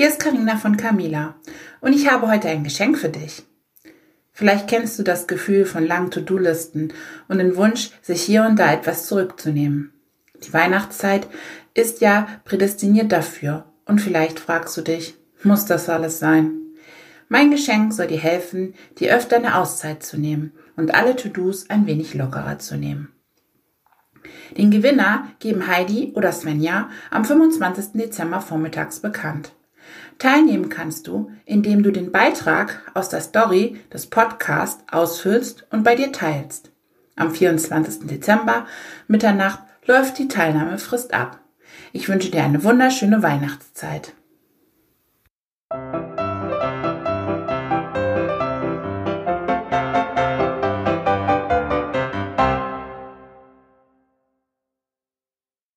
Hier ist Karina von Camila und ich habe heute ein Geschenk für dich. Vielleicht kennst du das Gefühl von langen To-Do-Listen und den Wunsch, sich hier und da etwas zurückzunehmen. Die Weihnachtszeit ist ja prädestiniert dafür und vielleicht fragst du dich, muss das alles sein? Mein Geschenk soll dir helfen, dir öfter eine Auszeit zu nehmen und alle To-Dos ein wenig lockerer zu nehmen. Den Gewinner geben Heidi oder Svenja am 25. Dezember vormittags bekannt. Teilnehmen kannst du, indem du den Beitrag aus der Story des Podcasts ausfüllst und bei dir teilst. Am 24. Dezember Mitternacht läuft die Teilnahmefrist ab. Ich wünsche dir eine wunderschöne Weihnachtszeit.